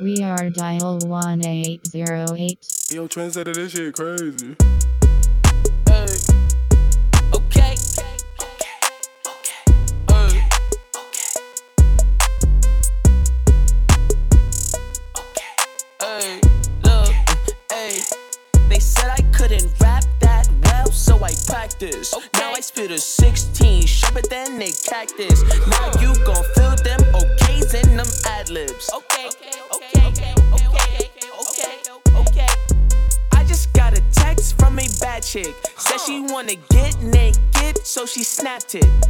We are dial 1808. Yo, translator, this shit crazy. Hey. Okay. Hey. Okay. Hey, look. They said I couldn't rap that well, so I practiced. Now I spit a 16, sharper than a cactus. So she snapped it.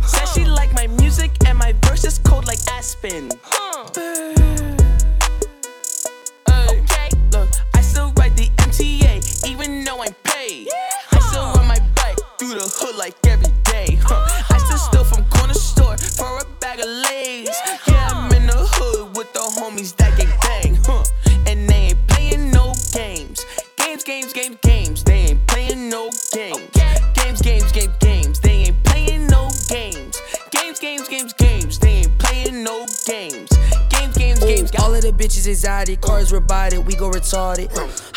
We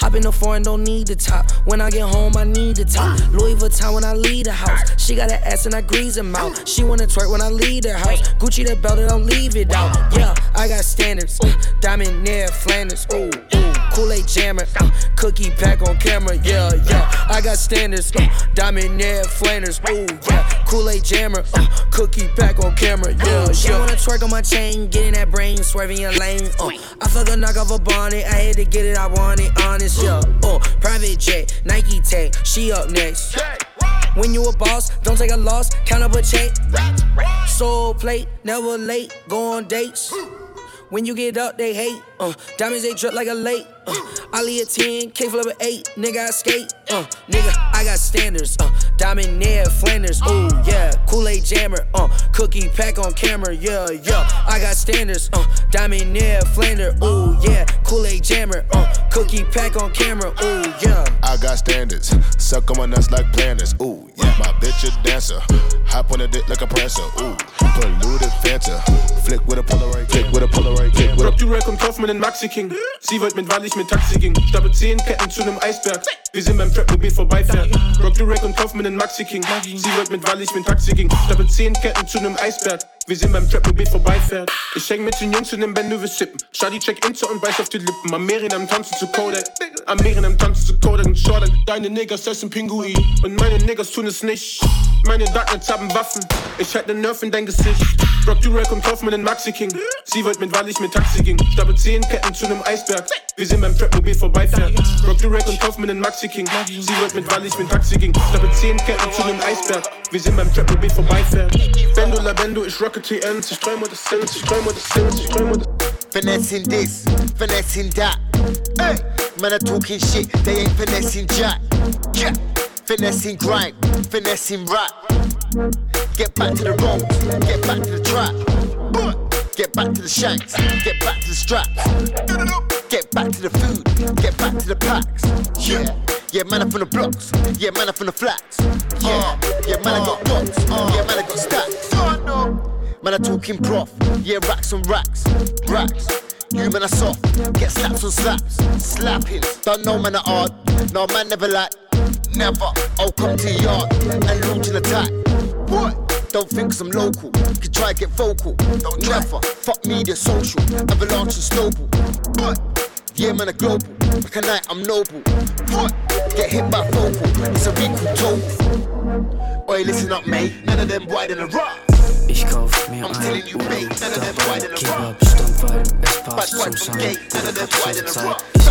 Hop in the foreign, don't need the top. When I get home, I need the top. Louis Vuitton when I leave the house. She got an ass and I grease her mouth. She wanna twerk when I leave the house. Gucci the belt and don't leave it out. Yeah, I got standards. Uh, Diamond near Flanders. Ooh, ooh. Kool-Aid jammer. Uh, cookie pack on camera. Yeah, yeah. I got standards. Uh, Diamond near Flanders. Ooh, yeah. Kool-Aid jammer. Cookie pack on camera. Yeah, she wanna twerk on my chain, getting that brain, swerving your lane. Uh, I fuck a knock off a bonnet, I had to get it, I want it, honest, yeah. Uh, private jet, Nike tag, she up next. When you a boss, don't take a loss, count up a check. Soul plate, never late, go on dates. When you get up, they hate. Uh, diamonds they drip like a lake. Uh, a 10, K flip a 8, nigga I skate. Uh, nigga, I got standards. Uh, diamond near Flanders. Ooh, yeah. Kool-Aid jammer. Uh, cookie pack on camera. Yeah, yeah. I got standards. Uh, diamond near Flanders. Ooh, yeah. Kool-Aid jammer. Uh, cookie pack on camera. Ooh, yeah. I got standards. Suck on my nuts like planners. Ooh. My bitch a dancer. Hop on a dick like a prancer. Ooh, polluted Fanta. Flick with a Polaroid. Flick with a Polaroid. Flick with a Rock und kauf mir nen Maxi King. Sie wollt mit, weil ich mit Taxi ging. Stapel 10 Ketten zu nem Eisberg. Wir sind beim Trapmobil vorbeifährt. Rock die Rack und kauf mir nen Maxi King. Sie wollt mit, weil ich mit Taxi ging. Stapel 10 Ketten zu nem Eisberg. Wir sind beim Trapmobil vorbeifährt. Ich häng mit den Jungs in dem Band, du willst sippen. Shadi check Inter und beiß auf die Lippen. Amerien am Tanzen zu Kodak. Amerien am Tanzen zu Kodak und Jordan. Deine Niggas essen Pinguin. Und meine Niggas tun es nicht. Meine Darknets haben Waffen. Ich halt nen Nerf in dein Gesicht. Rock die Rack und kauf mir nen Maxi King. Sie wollt mit, weil ich mit Taxi ging. Stapel 10 Ketten zu nem Eisberg. Wir sind beim Trapmobil vorbeifährt. Rock die Rack und kauf mir nen Maxi King. Sie wollt mit, weil ich mit Taxi ging. Stapel 10 Ketten zu nem Eisberg. Wir sind beim Trapmobil vorbeifährt. Bendo la Bendo, ich rocke TNs. Ich träume des Sins, ich träume des Sins, ich träume des Finessing this, finessing that. Hey, man, are talking shit, they ain't finessing jack. Yeah, finessing grind, finessing rap. Get back to the road, get back to the trap. Get back to the shanks, get back to the straps. Get back to the food, get back to the packs. Yeah, yeah, man, I'm from the blocks. Yeah, man, I'm from the flats. Yeah, yeah, man, I got blocks. Yeah, man, I got stacks. Man, I talking prof. Yeah, racks on racks. Racks. You man are soft. Get slaps on slaps. Slapping. Don't know man are hard. No man never like. Never. I'll come to your yard and launch an attack. What? Don't think 'cause I'm local. Could try get vocal. Don't never. Fuck media, social. Avalanche and snowball. What? Yeah, man, a global. Like a night, I'm noble. What? Get hit by focal. It's a recall total. Oi, listen up, mate. None of them wide in the rock. Ich kauf mir ein Urlaub, dabei Kebab, Stammwein, es passt zum Sound. Ich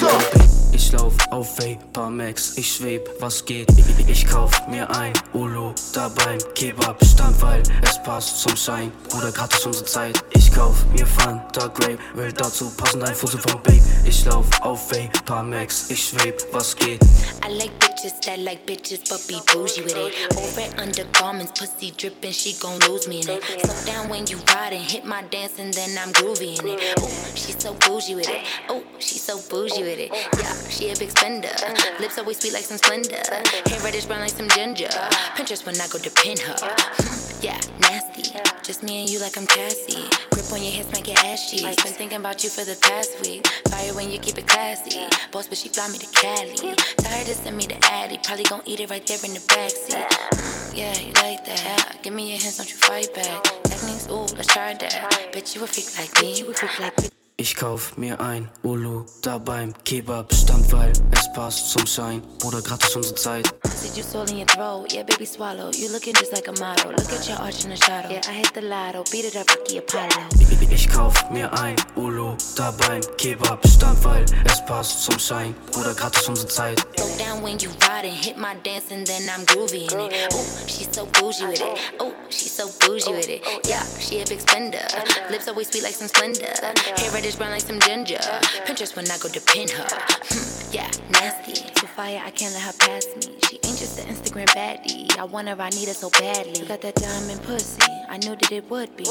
kauf mir ich lauf auf Vapor Max, ich schweb, was geht? Ich, kauf mir ein Ulo da beim Kebab, Stammwein, es passt zum Schein, Bruder, gratis unsere Zeit. Ich kauf mir Fanta Grape, will dazu passend ein Fussel vom Babe. Ich lauf auf Vapor Max, ich schweb, was geht? I like bitches that like bitches, but be bougie with it. Over undergarments, pussy dripping, she gon' lose me in it. Slow down when you riding, hit my dance and then I'm groovy in it. Oh, she's so bougie with it. Oh, she's so bougie with it. Yeah, she a big spender. Lips always sweet like some Splendor. Hair reddish brown like some ginger. Pinterest when I go to pin her. Yeah, nasty. Just me and you like I'm Cassie. Grip on your hips, make it ashy. Been thinking about you for the past week. Fire when you keep it classy. Boss, but she fly me to Cali. Tired to send me to Addy. Probably gon' eat it right there in the backseat. Yeah, you like that. Give me your hands, don't you fight back. Techniques, ooh, let's try that. Bitch, you a freak like me. You a freak like me. Ich kauf mir ein Ulu da beim Kebab Stand, weil es passt zum Schein. Bruder, gratis unsere Zeit. Did you swallow in your throat? Yeah, baby, swallow. You looking just like a model. Look at your arch in the shadow. Yeah, I hit the lotto. Beat it up, Ricky Apollo. Ich kauf mir ein Ulu da beim Kebab Stand, weil es passt zum Schein. Bruder, gratis unsere Zeit. Go down when you ride and hit my dance and then I'm groovy in it. Oh, she's so bougie with it. Oh, she's so bougie with it. Yeah, she a big spender. Lips always sweet like some Splendor. Hair reddish brown like some ginger. Pinterest when I go to pin her. Yeah, nasty. Too fire, I can't let her pass me. She ain't just an Instagram baddie. I want her, I need her so badly. You got that diamond pussy. I knew that it would be.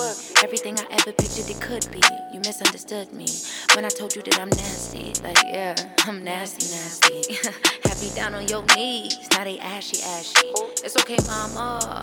Everything I ever pictured it could be. You misunderstood me when I told you that I'm nasty. Like, yeah, I'm nasty, nasty. Have me down on your knees. Now they ashy, ashy. Oh. It's okay, mama.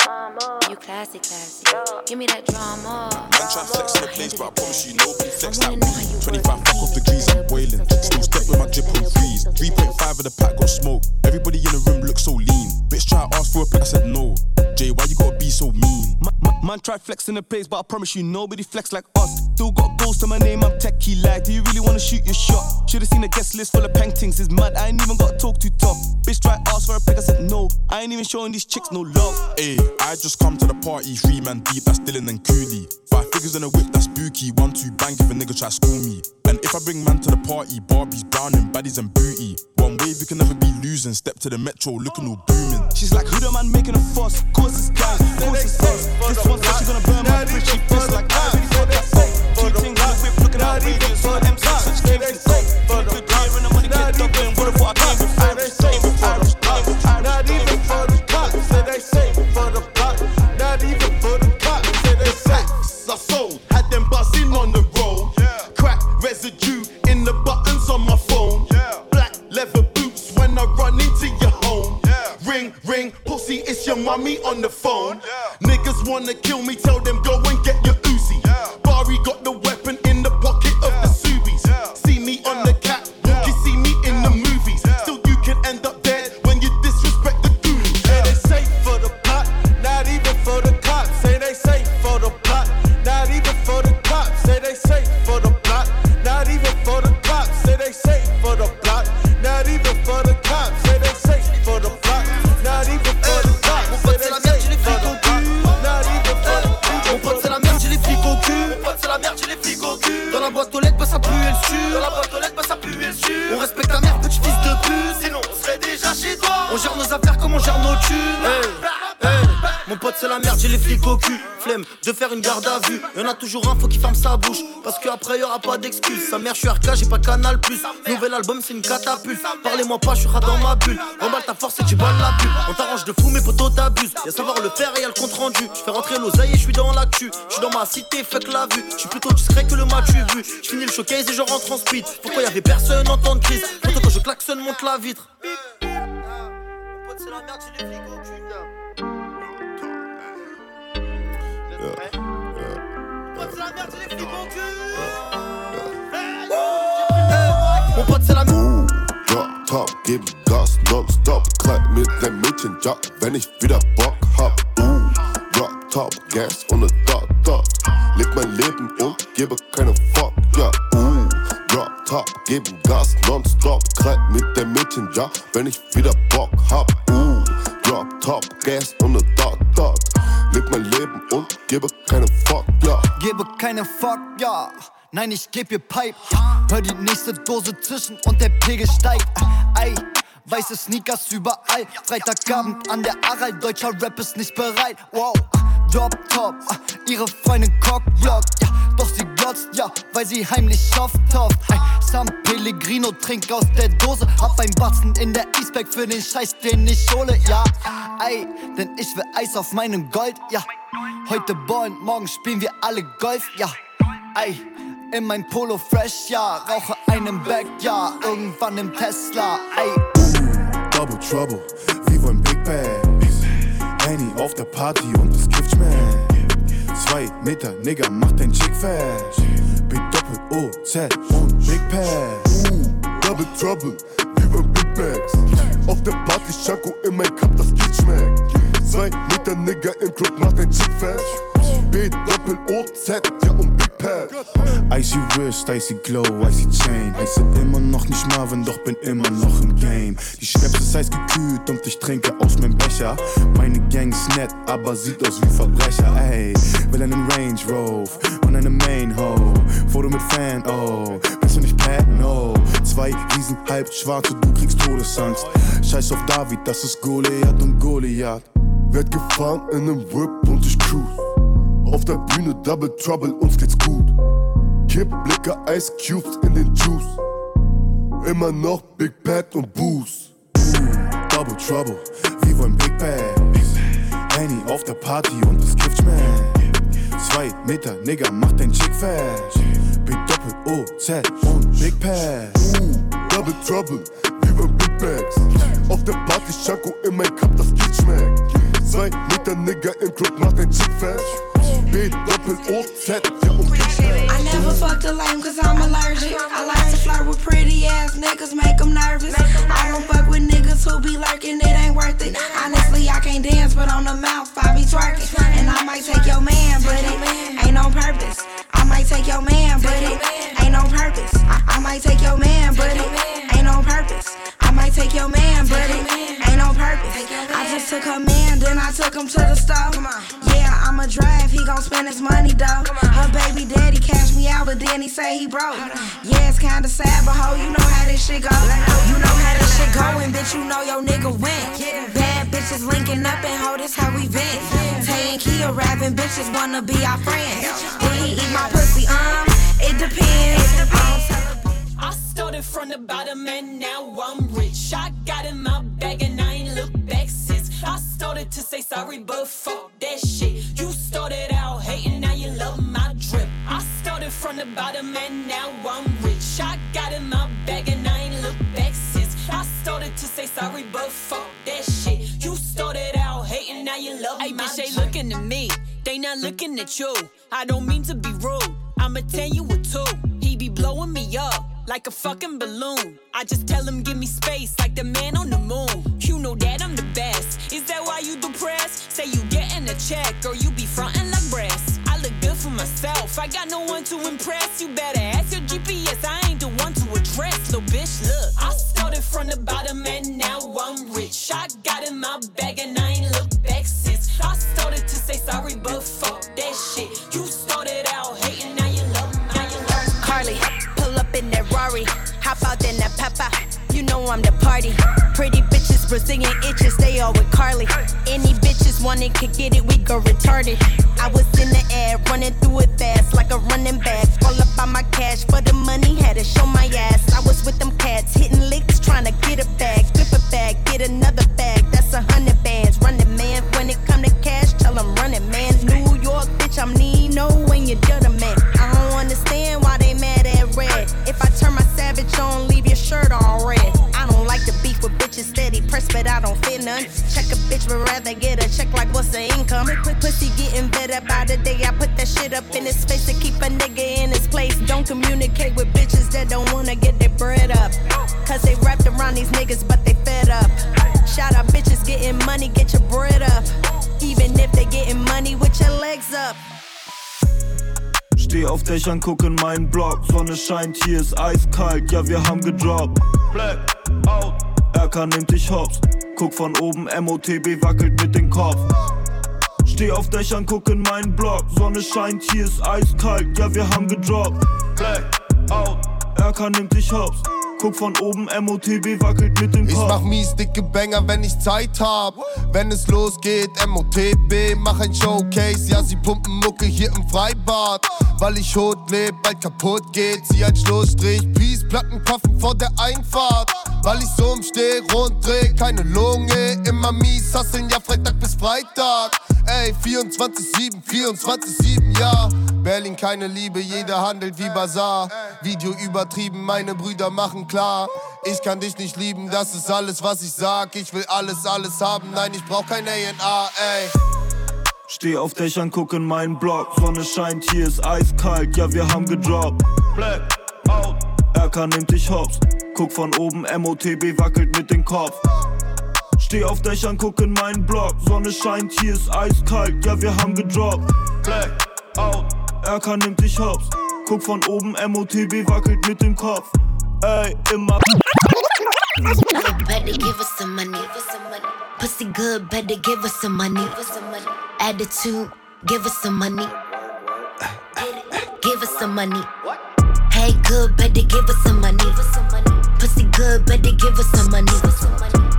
You classy, classy. Give me that drama. Man try flex in the place, but I promise you nobody flex like we. 25 fuck off degrees, I'm boiling. Still step with my drip on freeze. 3.5 of the pack got smoke. Everybody in the room looks so lean. Bitch try to ask for a pack, I said no. Jay, why you gotta be so mean? Ma- ma- Man try flexing the place, but I promise you nobody flex like us. Still got goals to my name, I'm techie like. Do you really wanna shoot your shot? Should've seen a guest list full of paintings, it's mad. I ain't even got to talk too tough. Bitch try ask for a pic, I said no. I ain't even showing these chicks no love. Ayy, I just come to the party, three man deep, that's Dylan and Cooley. Five figures in a whip, that's spooky. One, two, bang if a nigga try school me. And if I bring man to the party, Barbies, brown and baddies and booty. One wave, you can never be losing. Step to the metro, looking all booming. She's like, who the man making a fuss? Course it's gang, course it's us. This one said she gonna burn my bridge, she pissed like I really fuck that fuck. Two things in the whip, looking outrageous. On MC, such games and go. Good year and the money kept doubling. What if I came Irish, came with mummy on the phone. Niggas wanna kill me, tell them go and get Dans la boîte aux lettres, bah ça pue et le su. Dans la boîte aux lettres, bah ça pue et le su. On respecte ta mère, petit fils de pute. Sinon on serait déjà chez toi. On gère nos affaires comme on gère nos thunes. C'est la merde, j'ai les flics au cul. Flemme de faire une garde à vue. Y'en a toujours un, faut qu'il ferme sa bouche. Parce qu'après y'aura pas d'excuses. Sa mère, je suis RK, j'ai pas Canal Plus. Nouvel album, c'est une catapulte. Parlez-moi pas, je suis dans ma bulle. Remballe ta force et tu balles la pub. On t'arrange de fou, mais potos t'abusent. Y'a savoir le faire et y'a le compte rendu. Je fais rentrer l'oseille et je suis dans l'actu. Je suis dans ma cité, fuck la vue. Je suis plutôt discret que le match vu. Je finis le showcase et je rentre en speed. Pourquoi y avait personne en temps de crise? Pourtant quand je klaxonne, monte la vitre. C'est la merde, les flics au cul. Mon pote, c'est la. Uh, Drop top, gib Gas nonstop. Kleid mit dem Mädchen, ja, wenn ich wieder Bock hab. Drop top, Gas ohne Dot, Dot. Leb mein Leben und gebe keine Fuck, ja. Drop top, gib Gas nonstop. Kleid mit dem Mädchen, ja, wenn ich wieder Bock hab. Uh, Drop top, Gas ohne Dot, Dot. Leb mein Leben und gebe keine Fuck, ja. Gebe keine Fuck, ja. Nein, ich geb ihr Pipe. Hör die nächste Dose zischen und der Pegel steigt. Ey, weiße Sneakers überall. Freitagabend an der Aral, deutscher Rap ist nicht bereit. Wow, Drop Top, ihre Freundin Cockblock. Ja, doch sie glotzt, ja, weil sie heimlich oft hofft. Ey, San Pellegrino trink aus der Dose. Hab ein Batzen in der Eastpack für den Scheiß, den ich hole. Ja, ey, denn ich will Eis auf meinem Gold. Ja, heute ballen, morgen spielen wir alle Golf. Ja, ey. In mein Polo fresh, ja, rauche einen Back, ja, irgendwann im Tesla, ey. Double Trouble, wir wollen Big Bang. Henny auf der Party und es kifft schmeckt. Zwei Meter, Nigga, mach dein Chick fest. B Doppel O, Z und Big Pass. Uh, Double Trouble, beim Big Bags. Auf der Party Chaco in mein Cup, das Gift schmeckt. Zwei Meter Nigger im Club, mach dein Chick fest. B Doppel O, Z, ja und Pass. Icy Wrist, Icy Glow, Icy Chain. Heiße immer noch nicht Marvin, doch bin immer noch im Game. Die Schnaps ist heiß gekühlt und ich trinke aus meinem Becher. Meine Gang ist nett, aber sieht aus wie Verbrecher. Ey, will einen Range Rove und eine Main Ho. Foto mit Fan, oh. Bist du nicht Pat? No. Zwei Riesen, halb schwarze, du kriegst Todesangst. Scheiß auf David, das ist Goliath und Goliath. Werd gefahren in nem Whip und ich cruise. Auf der Bühne Double Trouble, uns geht's gut. Kipp, Blicke, Ice Cubes in den Juice. Immer noch Big Pat und Booze. Double Trouble, wie wollen Big Bags. Henny auf der Party und das Gift schmeckt. Zwei Meter, Nigga, mach dein Chick fest. B Doppel O, Z und Big Pass. Uh, Double Trouble, wie beim Big Bags. Auf der Party Chaco in mein Cup, das Gift schmeckt. Zwei Meter Nigger im Club, mach dein Chick fest. I never fucked a lame cause I'm allergic. I like to flirt with pretty ass niggas, make them nervous. I don't fuck with niggas who be lurking, it ain't worth it. Honestly, I can't dance, but on the mouth, I be twerking. And I might take your man, but it ain't on purpose. I might take your man, but it ain't on purpose. I, might take your man, but it ain't on purpose. I might take your man, but it ain't on purpose. I just took her man, then I took him to the store. Yeah, I'ma drive, he gon' spend his money though. Her baby daddy cashed me out, but then he say he broke. Yeah, it's kinda sad, but ho, you know how this shit go. You know how this shit going, bitch, you know your nigga went. Bad bitches linking up and ho, this how we vent. Tay and Kia rapping, bitches wanna be our friends. Will he eat my pussy? Um, it depends. I don't tell a I started from the bottom and now I'm rich. I got in my bag to say sorry, but fuck that shit. You started out hating, now you love my drip. I started from the bottom and now I'm rich. I got in my bag and I ain't looked back since. I started to say sorry, but fuck that shit. You started out hating, now you love Hey, my bitch, they drip. looking at me. They not looking at you. I don't mean to be rude. I'ma tell you what too. He be blowing me up like a fucking balloon. I just tell him give me space like the man on the moon. You know that I'm the best. Is that why you depressed? Say you getting a check or you be frontin' like breast. I look good for myself. I got no one to impress. You better ask your GPS. I ain't the one to address. Little bitch, look. I started from the bottom and now I'm rich. I got in my bag and I ain't looked back since. I started to say sorry, but fuck You know I'm the party. Pretty bitches, Brazilian itches, they all with Carly. Any bitches could get it, we go retarded. I was in the air, running through it fast like a running back. All up on my cash for the money, had to show my ass. I was with them cats, hitting licks, trying to get a bag. Flip a bag, get another bag, that's a hundred bands. Scheint, hier ist eiskalt, ja, wir haben gedroppt. Black out. RK nimmt dich hops. Guck von oben, MOTB wackelt mit dem Kopf. Steh auf Dächern, guck in meinen Block. Sonne scheint, hier ist eiskalt, ja, wir haben gedroppt. Black out. RK nimmt dich hops. Guck von oben, MOTB wackelt mit dem Ich Kopf. mach mies dicke Banger, wenn ich Zeit hab. Wenn es losgeht, MOTB, mach ein Showcase. Ja, sie pumpen Mucke hier im Freibad. Weil ich hot leb, bald kaputt geht. Sie ein Schlussstrich, Peace, Plattenkoffen vor der Einfahrt. Weil ich so im Steh rund dreh, keine Lunge. Immer mies, hasseln ja Freitag bis Freitag. Ey, 24-7, 24-7, ja. Berlin keine Liebe, jeder handelt wie Bazar. Video übertrieben, meine Brüder machen klar. Ich kann dich nicht lieben, das ist alles, was ich sag. Ich will alles, alles haben, nein, ich brauch kein A&A, ey. Steh auf Dächern, guck in meinen Block. Sonne scheint, hier ist eiskalt, ja, wir haben gedroppt. Black out. Erkan nimmt dich hops. Guck von oben, MOTB wackelt mit dem Kopf. Steh auf Dächern, guck in meinen Block. Sonne scheint, hier ist eiskalt, ja, wir haben gedroppt. Black out. Erkan nimmt dich hops. Guck von oben, MOTB wackelt mit dem Kopf. Ey, immer. Better give us some money. Pussy good, better give us some money. Attitude, give us some money. Give us some money. Hey, good, better give us some money. Pussy good, better give us some money.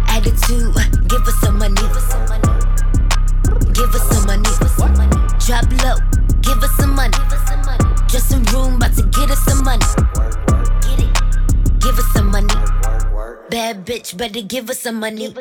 Attitude, give us some money. Give us some money. Drop low, give us some money. Some room, about to get us some money. Give us some money. Bad bitch, better give us some money.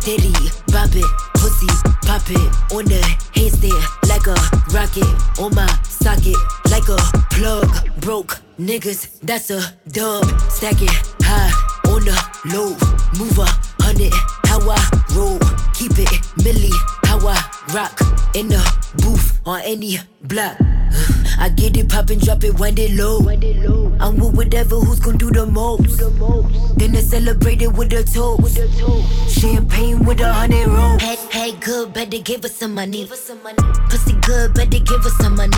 Diddy, drop it, pussy, pop it. On the handstand, like a rocket. On my socket, like a plug. Broke niggas, that's a dub. Stack it high on the low. Move a hundred, how I roll. Keep it milli, how I rock. In the booth, on any block. I get it poppin', drop it, wind it low. I'm with whatever, who's gon' do the most. Then I celebrate it with a toast. Champagne with a hundred rolls. Hey, hey, good, better give us some money. Pussy good, better give us some money.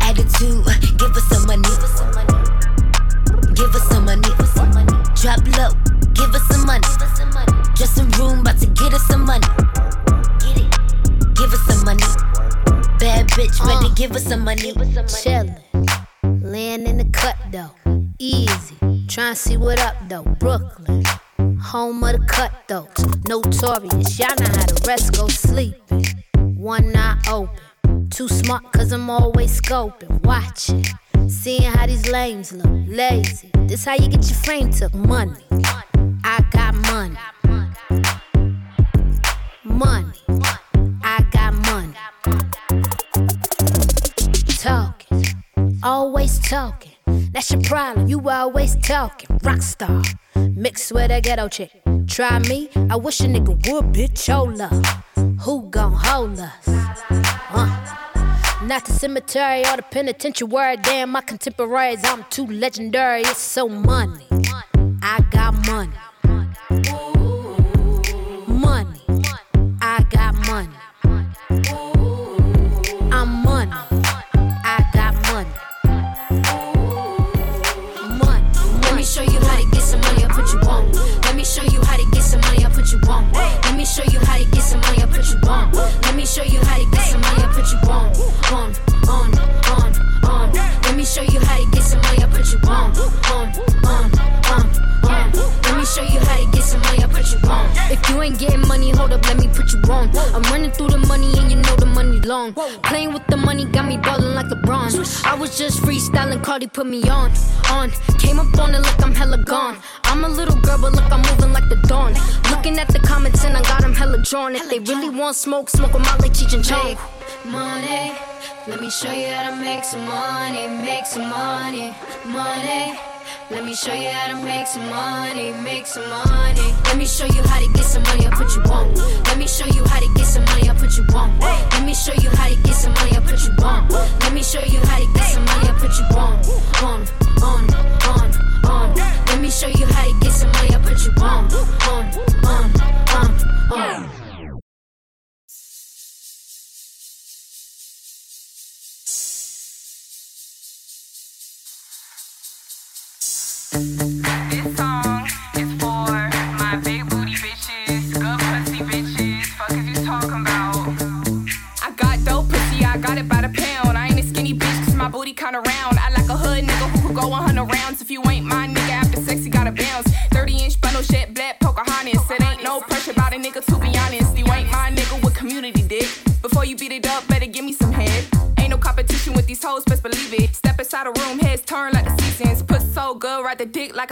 Attitude, give us some money. Give us some money. Drop low, give us some money. Just some room, about to get us some money. Give us some money. Bad bitch, uh. better give us some money. Chillin', laying in the cut though, easy. Tryna see what up though, Brooklyn, home of the cutthroats, notorious. Y'all know how the rest go sleeping. One eye open, too smart cause I'm always scoping, watching, seeing how these lames look, lazy. This how you get your frame took, money. I got money, money. I got money. Always talking. That's your problem, you always talking. Rockstar, mixed with a ghetto chick. Try me, I wish a nigga would, bitch. Hold up. Who gon' hold us? Uh. Not the cemetery or the penitentiary. Damn, my contemporaries, I'm too legendary. It's so money. I got. Money. Show you how to get some money, I'll put you on. Let me show you how to get some money, I'll put you on. Let me show you how to get some money, I'll put you on. On, on, on, on. Let me show you how to get some money, I'll put you on. On, show you how to get some money, I'll put you on. If you ain't getting money, hold up, let me put you on. I'm running through the money and you know the money long. Playing with the money got me ballin' like LeBron. I was just freestyling, Cardi put me on. On, came up on it like I'm hella gone. I'm a little girl, but look, I'm moving like the dawn. Looking at the comments and I got them hella drawn. If they really want smoke, smoke them out like Cheech and Chong. Money, let me show you how to make some money, make some money, money. Let me show you how to make some money, make some money. Let me show you how to get some money, I'll put you on. Let me show you how to get some money, I'll put you on. Let me show you how to get some money, I'll put you on. Let me show you how to get some money, I'll put you on. On, on, on,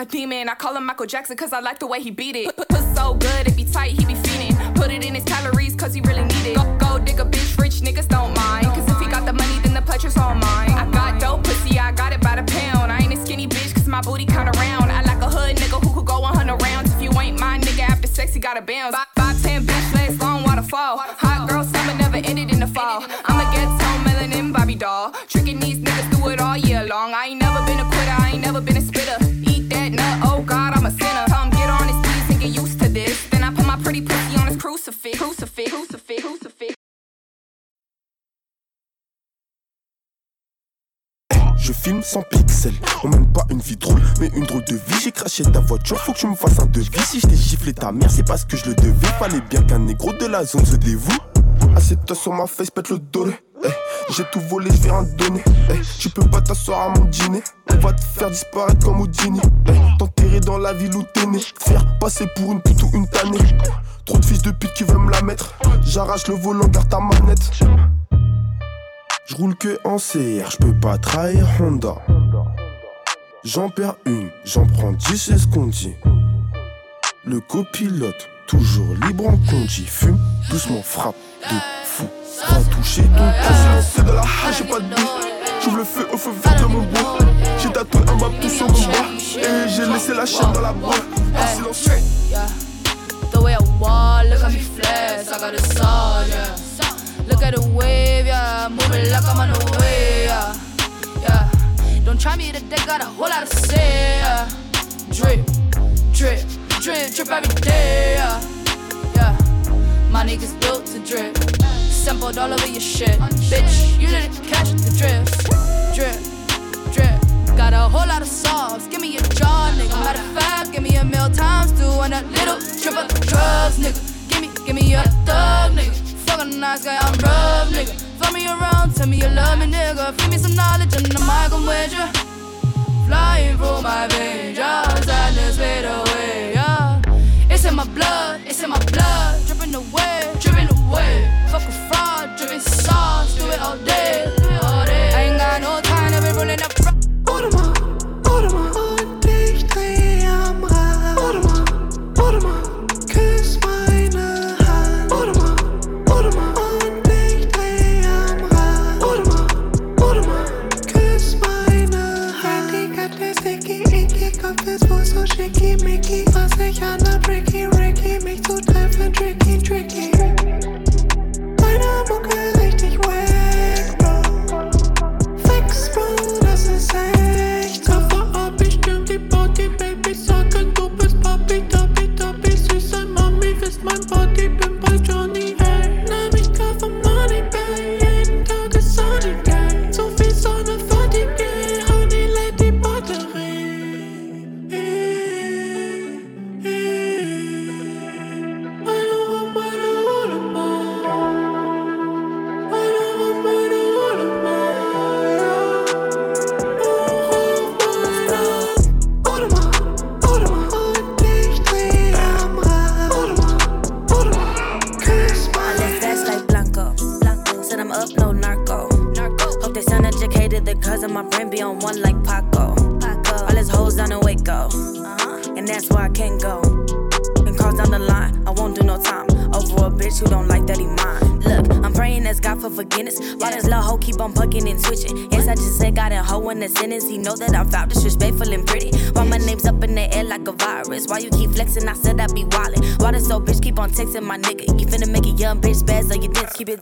a demon. I call him Michael Jackson cause I like the way he beat it. Je filme sans pixels, on mène pas une vie drôle, mais une drôle de vie. J'ai craché ta voiture, faut que tu me fasses un devis. Si je t'ai giflé ta mère, c'est parce que je le devais. Fallait bien qu'un négro de la zone se dévoue. Assieds-toi sur ma face, pète le dos. Eh, j'ai tout volé, je vais te donner. Eh, tu peux pas t'asseoir à mon dîner. On va te faire disparaître comme Houdini. Eh, T'enterrer dans la ville où t'es né. Faire passer pour une pute ou une tannée. Trop de fils de pute qui veulent me la mettre. J'arrache le volant, garde ta manette. Je roule que en CR, je peux pas trahir Honda. J'en perds une, j'en prends dix, c'est ce qu'on dit. Le copilote, toujours libre en conduit. Fume, doucement, frappe de fou. Va toucher ton cou. C'est de la hache, j'ai pas de but. J'ouvre le feu au feu vert de mon bois. J'ai tatoué un bas tout sur mon bras. Et j'ai laissé la chaîne dans la boîte. En silence. The way I walk, look at me flex, I got a soul, yeah. Look at the wave, yeah. Moving like I'm on the way, yeah. Yeah. Don't try me today, got a whole lot to say, yeah. Drip, drip, drip, drip every day. Yeah. My niggas built to drip. Sampled all over your shit. Bitch, you didn't catch the drift. Drip, drip. Got a whole lot of sauce. Give me a jaw, nigga. Matter of fact, give me a meal times two and a little trip of drugs, nigga. Give me, give me a thug, nigga. Fuck a nice guy, I'm rough, nigga. Fuck me around, tell me you love me, nigga. Feed me some knowledge and the mic, I'm with ya. Flying through my veins, yeah. Sadness fade away, away, away. Fuck a fraud, dripping sauce. Do it all day,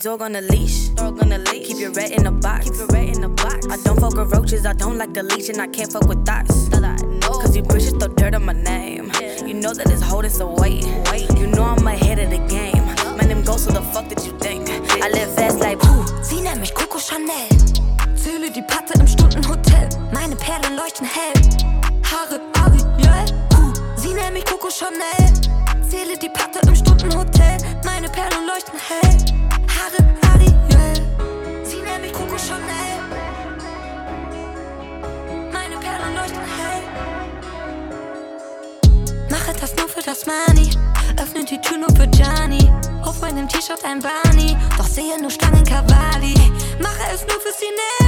dog on the leash. Dog on the leash. Keep your rat in the box. Keep your rat in the box. I don't fuck with roaches. I don't like the leash and I can't fuck with thoughts. Es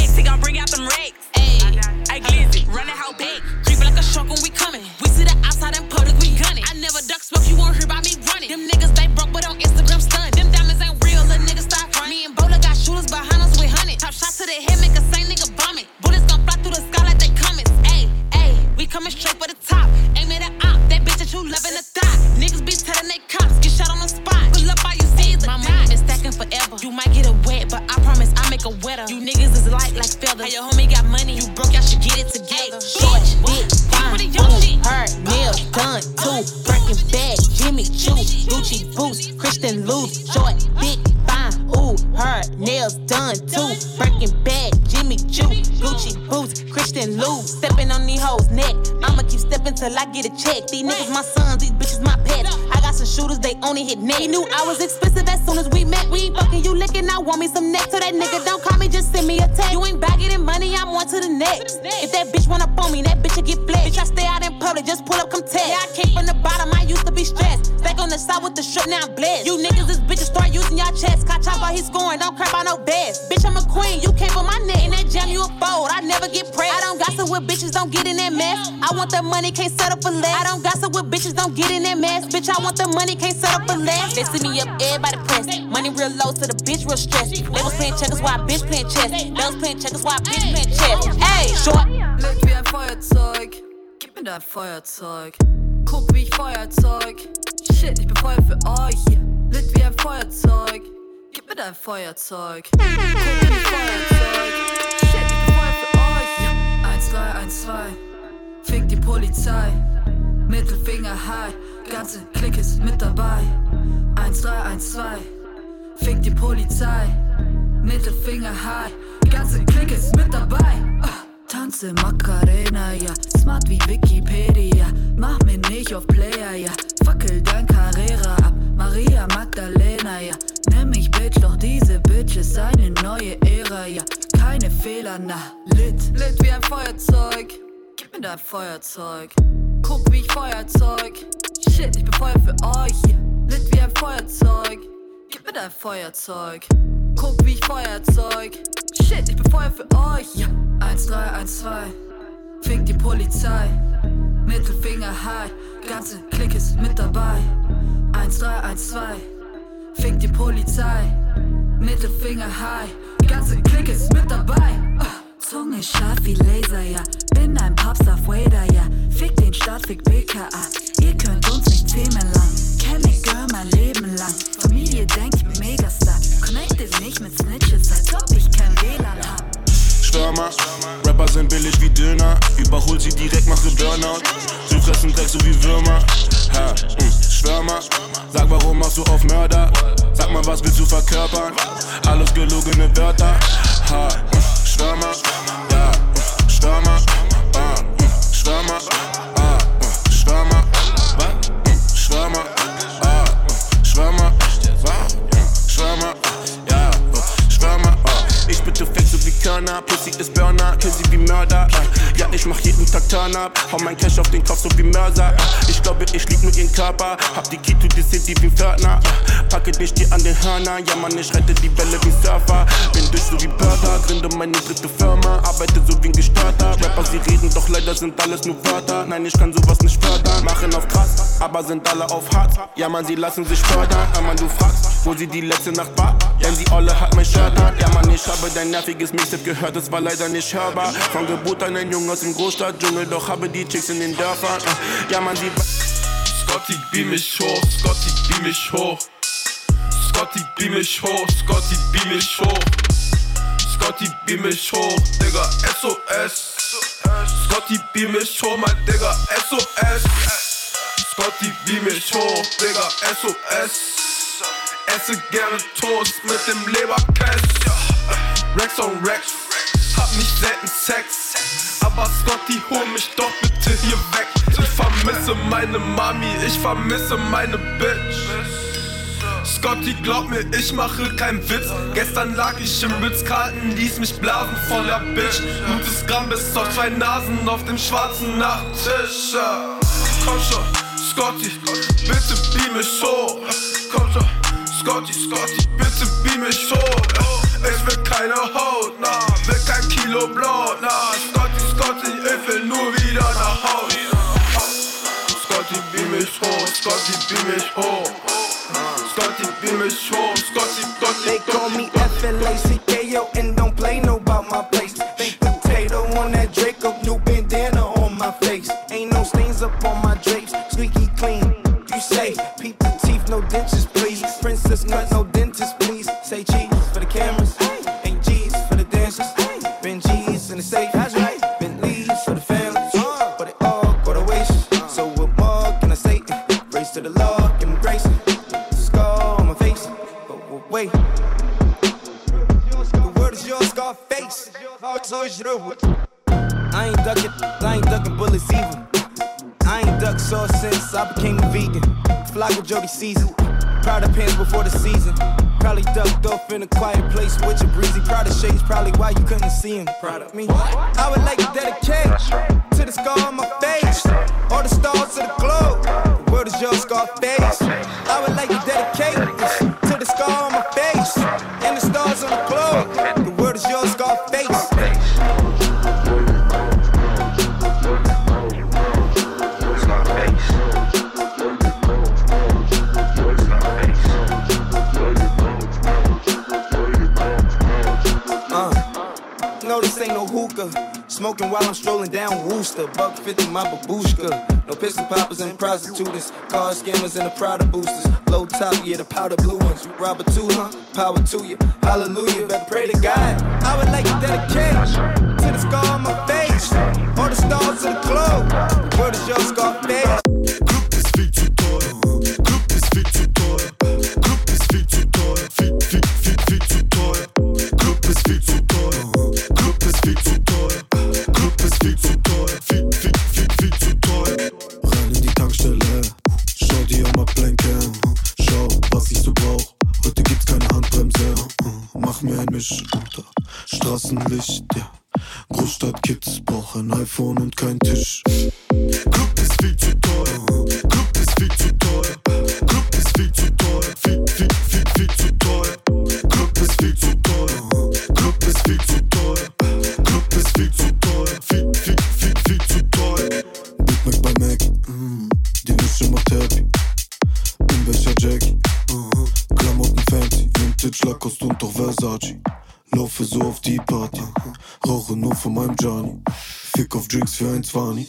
He gon' bring out them racks. Ayy, ayy Glizzy, run that hoe back. Creep like a shark when we coming. We see the outside in public, we gunning. I never duck smoke, you won't hear about me running. Them niggas, they broke, but on Instagram stun. Them diamonds ain't real, little niggas start front. Me and Bola got shooters behind us with honey. Top shot to the head, Hey, your homie got money, you broke, y'all should get it together. Short, big, fine, boom, oh. hurt, nails, done, too. Breaking bag, Jimmy Choo, Gucci boots, Christian loose, short, big, fine, ooh, her nails done too. Breaking bag, Jimmy Choo, Gucci boots, Christian loose. Stepping on these hoes' neck, I'ma keep stepping till I get a check. These niggas my sons, these shooters, they only hit net. He knew I was expensive as soon as we met. We fucking you licking, I want me some neck. So that nigga don't call me, just send me a text. You ain't bagging in money, I'm on to the next. If that bitch wanna phone me, that bitch will get flat. Bitch, I stay out in public, just pull up, come text. Yeah, I came from the the side with the strip, now I'm blessed. You niggas, this bitches start using your chest. Caught chop while he's scoring, don't crap on no best. Bitch, I'm a queen, you came for my neck. In that jam, you a fold, I never get pressed. I don't gossip with bitches, don't get in that mess. I want the money, can't settle for less. I don't gossip with bitches, don't get in that mess. Bitch, I want the money, can't settle for less. They see me up, everybody press. Money real low, so the bitch real stressed. They was playing checkers while I bitch playing chess. They was playing checkers while bitch playing chess. Hey, short. Lit wie ein Feuerzeug. Gib mir dein Feuerzeug. Guck wie ich Feuerzeug. Shit, ich bin Feuer für euch. Lit wie ein Feuerzeug. Gib mir dein Feuerzeug. Guck wie ich Feuerzeug. Shit, ich bin Feuer für euch. 1312. Fick die Polizei. Mittelfinger high. Ganze Klick ist mit dabei. 1312. Fick die Polizei. Mittelfinger high. Ganze Klick ist mit dabei. Ah. Tanze Macarena, ja. Smart wie Wikipedia. Mach mir nicht auf Player, ja. Fackel dein Carrera ab. Maria Magdalena, ja. Nenn mich Bitch, doch diese Bitch ist eine neue Ära, ja. Keine Fehler, na. Lit, lit wie ein Feuerzeug. Gib mir dein Feuerzeug. Guck wie ich Feuerzeug. Shit, ich bin Feuer für euch. Lit wie ein Feuerzeug. Gib mir dein Feuerzeug. Guck wie ich Feuerzeug. Shit, ich bin Feuer für euch. 1312. Fick die Polizei. Mittelfinger high. Ganze Klick ist mit dabei. 1312. Fick die Polizei. Mittelfinger high. Ganze Klick ist mit dabei. Ah. Zunge scharf wie Laser, ja. Bin ein Popstar Wader, ja. Fick den Staat, fick BKA. Ihr könnt uns nicht zähmen lang. Kenn mich, Girl, mein Leben lang. Familie denkt, ich bin Megastar. Connected nicht mit Snitches, als ob ich kein WLAN hab. Stürmer, Rapper sind billig wie Döner. Überholt sie direkt, mache Burnout. Sie fressen Dreck so wie Würmer. Ha, mh, Schwärmer, sag warum machst du auf Mörder? Sag mal, was willst du verkörpern? Alles gelogene Wörter. Ha, mh, Schwärmer, ja, mh, Schwärmer, ah, mh, Schwärmer, Körner, Pussy ist Burner, kill sie wie Mörder. Äh. Ja, ich mach jeden Tag Turn up, hau mein Cash auf den Kopf so wie Mörser. Äh. Ich glaube, ich lieb nur ihren Körper, hab die Key to the City wie Pförtner. Äh. Packe dich dir an den Hörner, ja Mann, ich rette die Welle wie Surfer. Bin durch so wie Börder, gründe meine dritte Firma, arbeite so wie ein Gestörter. Rapper, sie reden, doch leider sind alles nur Wörter. Nein, ich kann sowas nicht fördern, machen auf krass, aber sind alle auf hart. Ja Mann, sie lassen sich fördern, Mann, du fragst, wo sie die letzte Nacht war. Denn sie alle hat mein Shirt an, ja Mann, ich habe dein nerviges Mixtape gehört, es war leider nicht hörbar. Von Geburt an ein Junge aus dem Großstadtdschungel, doch habe die Chicks in den Dörfern. Äh, Ja, man, sie. Scotty, beam mich hoch, Scotty, beam mich hoch. Scotty, beam mich hoch, Scotty, beam mich hoch. Scotty, beam mich hoch, Digga, SOS. Scotty, beam mich hoch, mein Digga, SOS. Scotty, beam mich hoch, Digga, SOS. Esse gerne Toast mit dem Leberkäse. Rex on Rex, hab nicht selten Sex. Aber Scotty, hol mich doch bitte hier weg. Ich vermisse meine Mami, ich vermisse meine Bitch. Scotty, glaub mir, ich mache keinen Witz. Gestern lag ich im Ritz-Carlton, ließ mich blasen von der Bitch. Gutes Gramm bis auf zwei Nasen auf dem schwarzen Nachttisch. Komm schon, Scotty, bitte beam mich hoch. Komm schon, Scotty, Scotty, bitte beam mich hoch. Ich will keine Haut, na, will kein Kilo Blut, na. Scotty, Scotty, ich will nur wieder nach Haus. Scotty, beam mich hoch, Scotty, beam mich hoch. Scotty, beam mich hoch, Scotty, Scotty, They call me F-L-A-C-K-O and don't play no about my place. Potato on that Draco, new bandana on my face. Ain't no stains up on my drapes, squeaky clean. You say, peep the teeth, no dentures, please. Princess cut, no dentist, please. Say cheese Season. Proud of pants before the season. Probably ducked off in a quiet place with your breezy. Proud of shades, probably why you couldn't see him. Proud of me. I my babushka. No pistol poppers and prostitutes. Car scammers and the Prada boosters. Low top, yeah, the powder blue ones. You rob a two, huh? Power to you. Hallelujah. Better pray to God. I would like to dedicate to the scar on my face. All the stars to the globe. It's funny.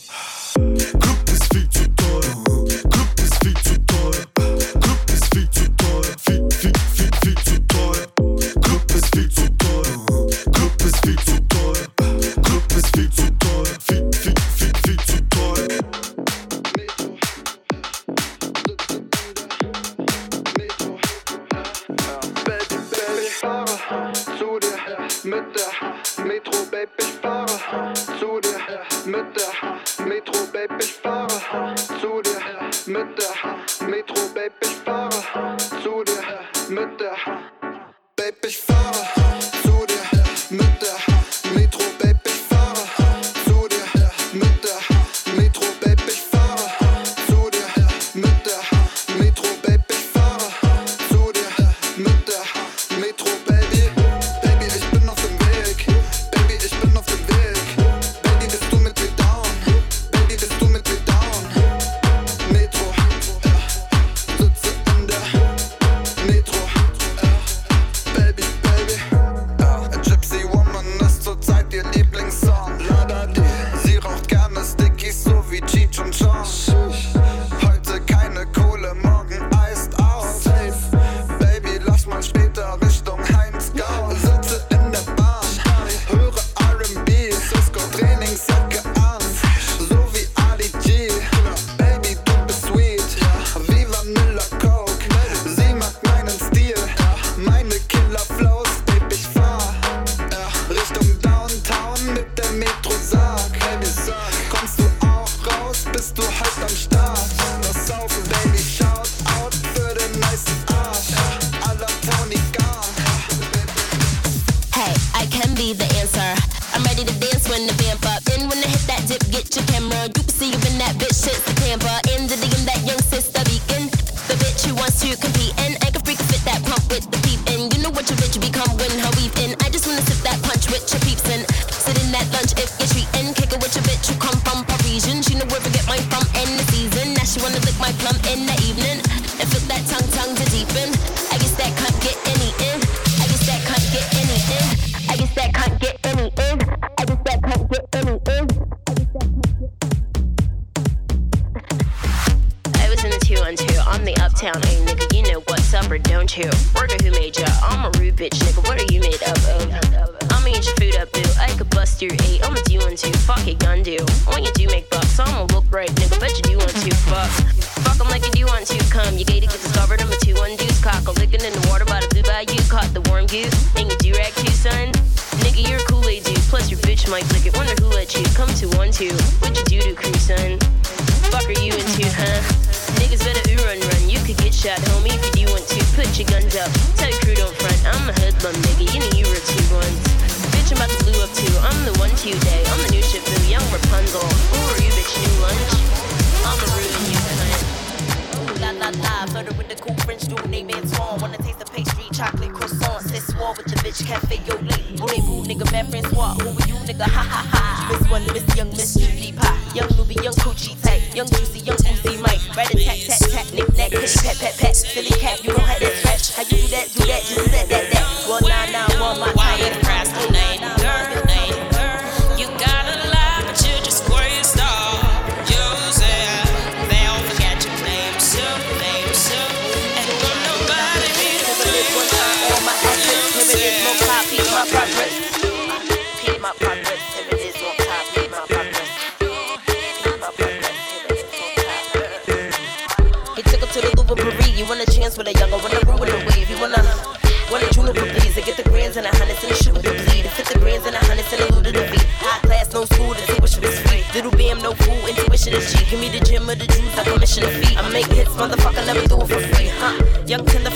Wonder who let you come to one two. What you do to crew, son? Fuck are you into, huh? Niggas better ooh run run. You could get shot, homie, if you do want to. Put your guns up. Tell your crew don't front. I'm a hoodlum, nigga. You know you were two ones. Bitch, I'm about to blue up too. I'm the one two day. I'm the new Shifu, young Rapunzel. Who are you, bitch? New lunch? I'ma ruin you, cunt la la la. Flirted with the cool French dude named Antoine. Wanna taste the pastry, chocolate croissant. Let's war with your bitch cafe, yo late. Rendezvous, nigga, man, friends, what? Who are you, nigga? Ha ha ha. Miss one, miss young, miss Juicy Pie. Young Luby, young Coochie tight. Young Juicy, young Goosey Mike. Rat attack, tat tat tat, nick nack, pitty pat pat pat. Silly cat, you don't have that stretch. How you do that, do that, Just that, that, that. Well, nah, nah, one, my time. Why you crap? hands with a younger when I roll with a wave. You wanna want a julep, please. I get the grands and a hundreds and a shoe to bleed. To fit the grands and a hundreds and a loot to beat. High class, no school, the tuition is free. Little bam, no fool, intuition is G. Give me the gym of the juice, I commission a fee. I make hits, motherfucker, never do it for free, huh? Young tender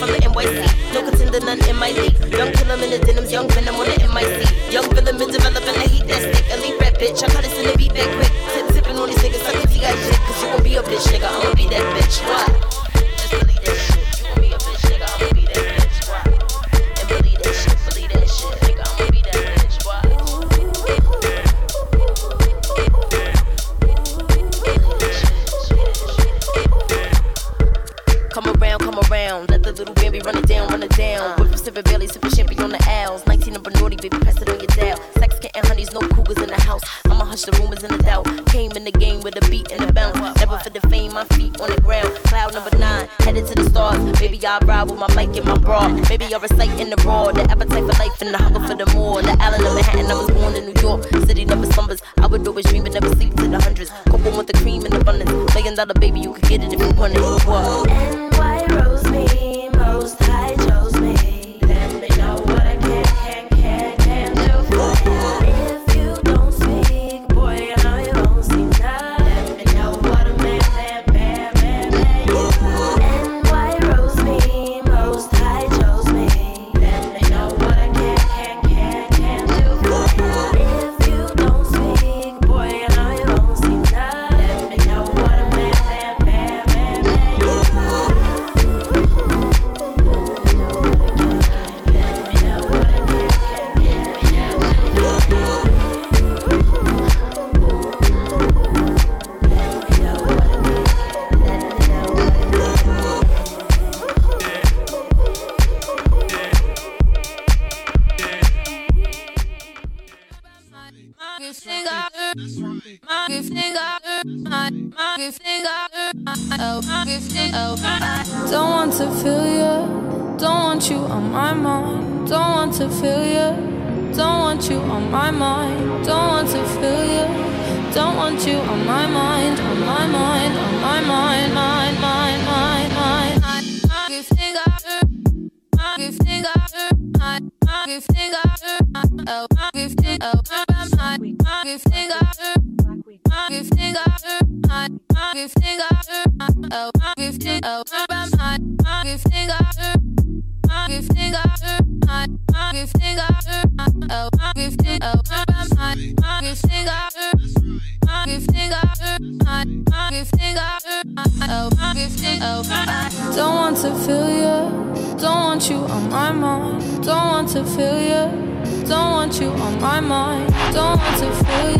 Don't want to feel you, don't want you on my mind. Don't want to feel you, don't want you on my mind. Don't want to feel you,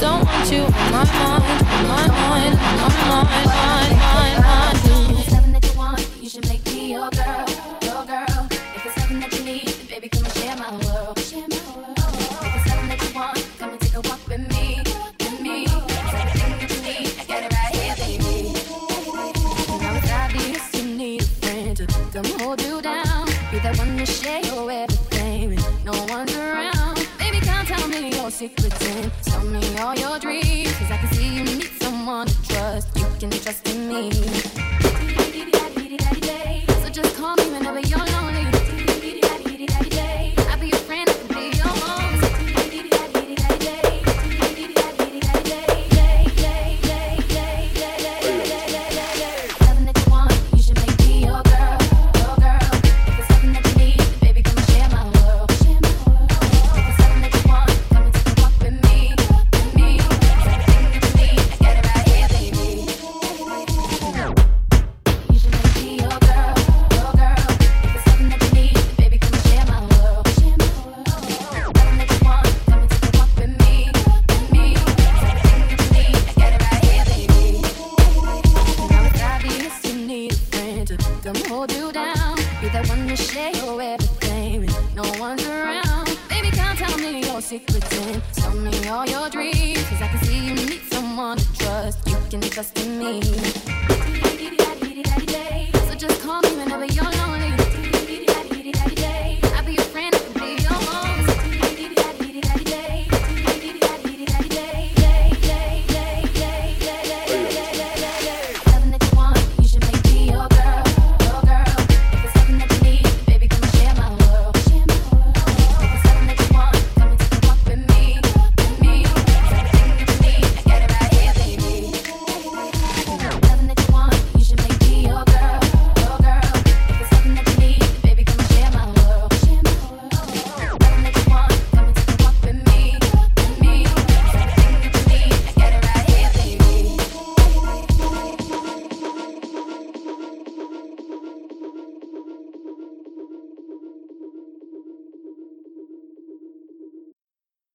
don't want you on my mind, my mind, my mind, on my mind. that wanna share your everything. No one's around. Baby, come tell me your secrets and tell me all your dreams. Cause I can see you need someone to trust. You can trust in me.